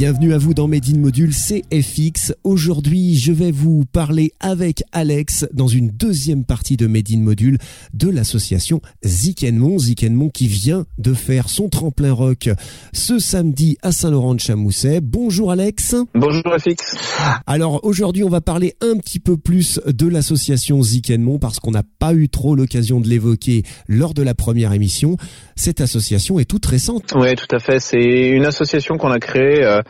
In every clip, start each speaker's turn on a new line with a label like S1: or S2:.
S1: Bienvenue à vous dans Made in Module CFX. Aujourd'hui, je vais vous parler avec Alex dans une deuxième partie de Made in Module de l'association Zikenmon. Zikenmon qui vient de faire son tremplin rock ce samedi à Saint-Laurent-de-Chamousset. Bonjour Alex.
S2: Bonjour FX.
S1: Alors aujourd'hui, on va parler un petit peu plus de l'association Zikenmon parce qu'on n'a pas eu trop l'occasion de l'évoquer lors de la première émission. Cette association est toute récente.
S2: Oui, tout à fait. C'est une association qu'on a créée euh,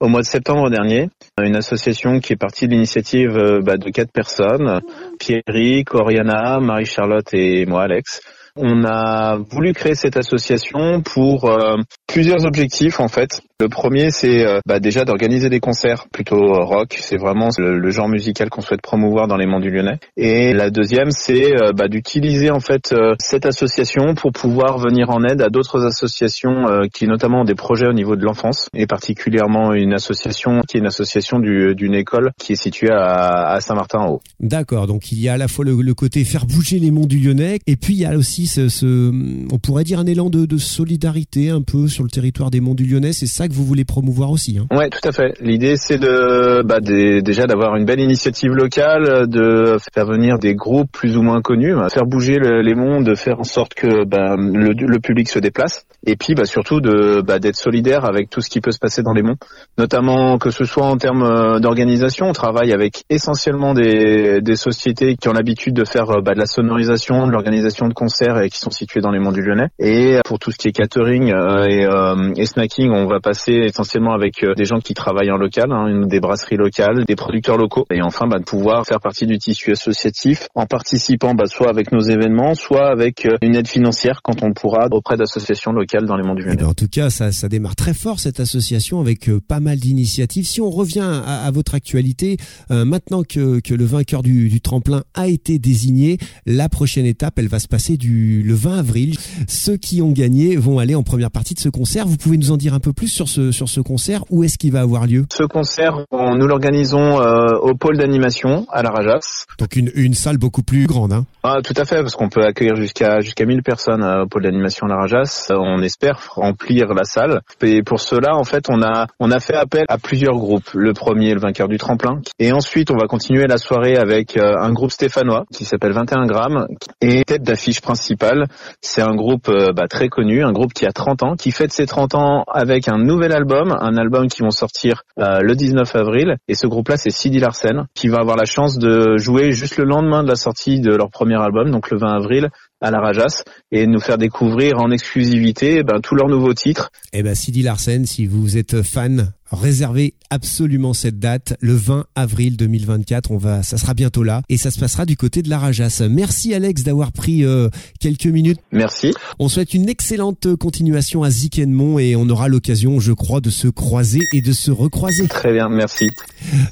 S2: au mois de septembre dernier. Une association qui est partie de l'initiative euh, bah, de quatre personnes, Pierrick, Oriana, Marie-Charlotte et moi, Alex. On a voulu créer cette association pour euh, plusieurs objectifs en fait. Le premier, c'est euh, bah, déjà d'organiser des concerts plutôt euh, rock. C'est vraiment le, genre musical qu'on souhaite promouvoir dans les monts du Lyonnais. Et la deuxième, c'est bah, d'utiliser en fait cette association pour pouvoir venir en aide à d'autres associations qui notamment ont des projets au niveau de l'enfance et particulièrement une association qui est une association d'une école qui est située à, Saint-Martin-en-Haut.
S1: D'accord. Donc il y a à la fois le, côté faire bouger les monts du Lyonnais et puis il y a aussi ce, on pourrait dire un élan de, de solidarité un peu sur le territoire des monts du Lyonnais. C'est ça vous voulez promouvoir aussi. Hein.
S2: Ouais, tout à fait. L'idée, c'est de bah, déjà d'avoir une belle initiative locale, de faire venir des groupes plus ou moins connus, faire bouger les monts, de faire en sorte que bah, le, public se déplace, et puis bah, surtout bah, d'être solidaire avec tout ce qui peut se passer dans les monts, notamment que ce soit en termes euh, d'organisation. On travaille avec essentiellement des, des sociétés qui ont l'habitude de faire euh, bah, de la sonorisation, de l'organisation de concerts et qui sont situés dans les monts du Lyonnais. Et pour tout ce qui est catering euh, et snacking, on va passer essentiellement avec euh, des gens qui travaillent en local, hein, des brasseries locales, des producteurs locaux, et enfin bah, de pouvoir faire partie du tissu associatif en participant bah, soit avec nos événements, soit avec euh, une aide financière quand on pourra auprès d'associations locales dans les mondes du Lyonnais.
S1: Eh ben, en tout cas, ça, ça démarre très fort cette association avec euh, pas mal d'initiatives. Si on revient à, à votre actualité, maintenant que, que, le vainqueur du, du, tremplin a été désigné, la prochaine étape, elle va se passer du le 20 avril. Ceux qui ont gagné vont aller en première partie de ce concert. Vous pouvez nous en dire un peu plus sur sur ce concert Où est-ce qu'il va avoir lieu?
S2: Ce concert, nous l'organisons euh, au pôle d'animation à la Rajas.
S1: Donc une, une salle beaucoup plus grande. Hein?
S2: Ah, tout à fait, parce qu'on peut accueillir jusqu'à jusqu'à 1000 personnes euh, au pôle d'animation à la Rajas. Euh, on espère remplir la salle. Et pour cela, en fait, on a on a fait appel à plusieurs groupes. Le premier, le vainqueur du tremplin. Et ensuite, on va continuer la soirée avec un groupe stéphanois qui s'appelle 21 grammes. Et tête d'affiche principale, c'est un groupe bah, très connu, un groupe qui a 30 ans, qui fête ses 30 ans avec un nouveau nouvel album, un album qui vont sortir euh, le 19 avril. Et ce groupe-là, c'est Sidi Larsen, qui va avoir la chance de jouer juste le lendemain de la sortie de leur premier album, donc le 20 avril, à la Rajas et nous faire découvrir en exclusivité eh ben, tous leurs nouveaux titres.
S1: Eh ben Sidi Larsen, si vous êtes fan, réservez absolument cette date, le 20 avril 2024. On va, ça sera bientôt là et ça se passera du côté de la Rajas. Merci Alex d'avoir pris euh, quelques minutes.
S2: Merci.
S1: On souhaite une excellente continuation à Zikenmont et on aura l'occasion, je crois, de se croiser et de se recroiser.
S2: Très bien, merci.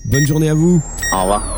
S1: Bonne journée à vous.
S2: Au revoir.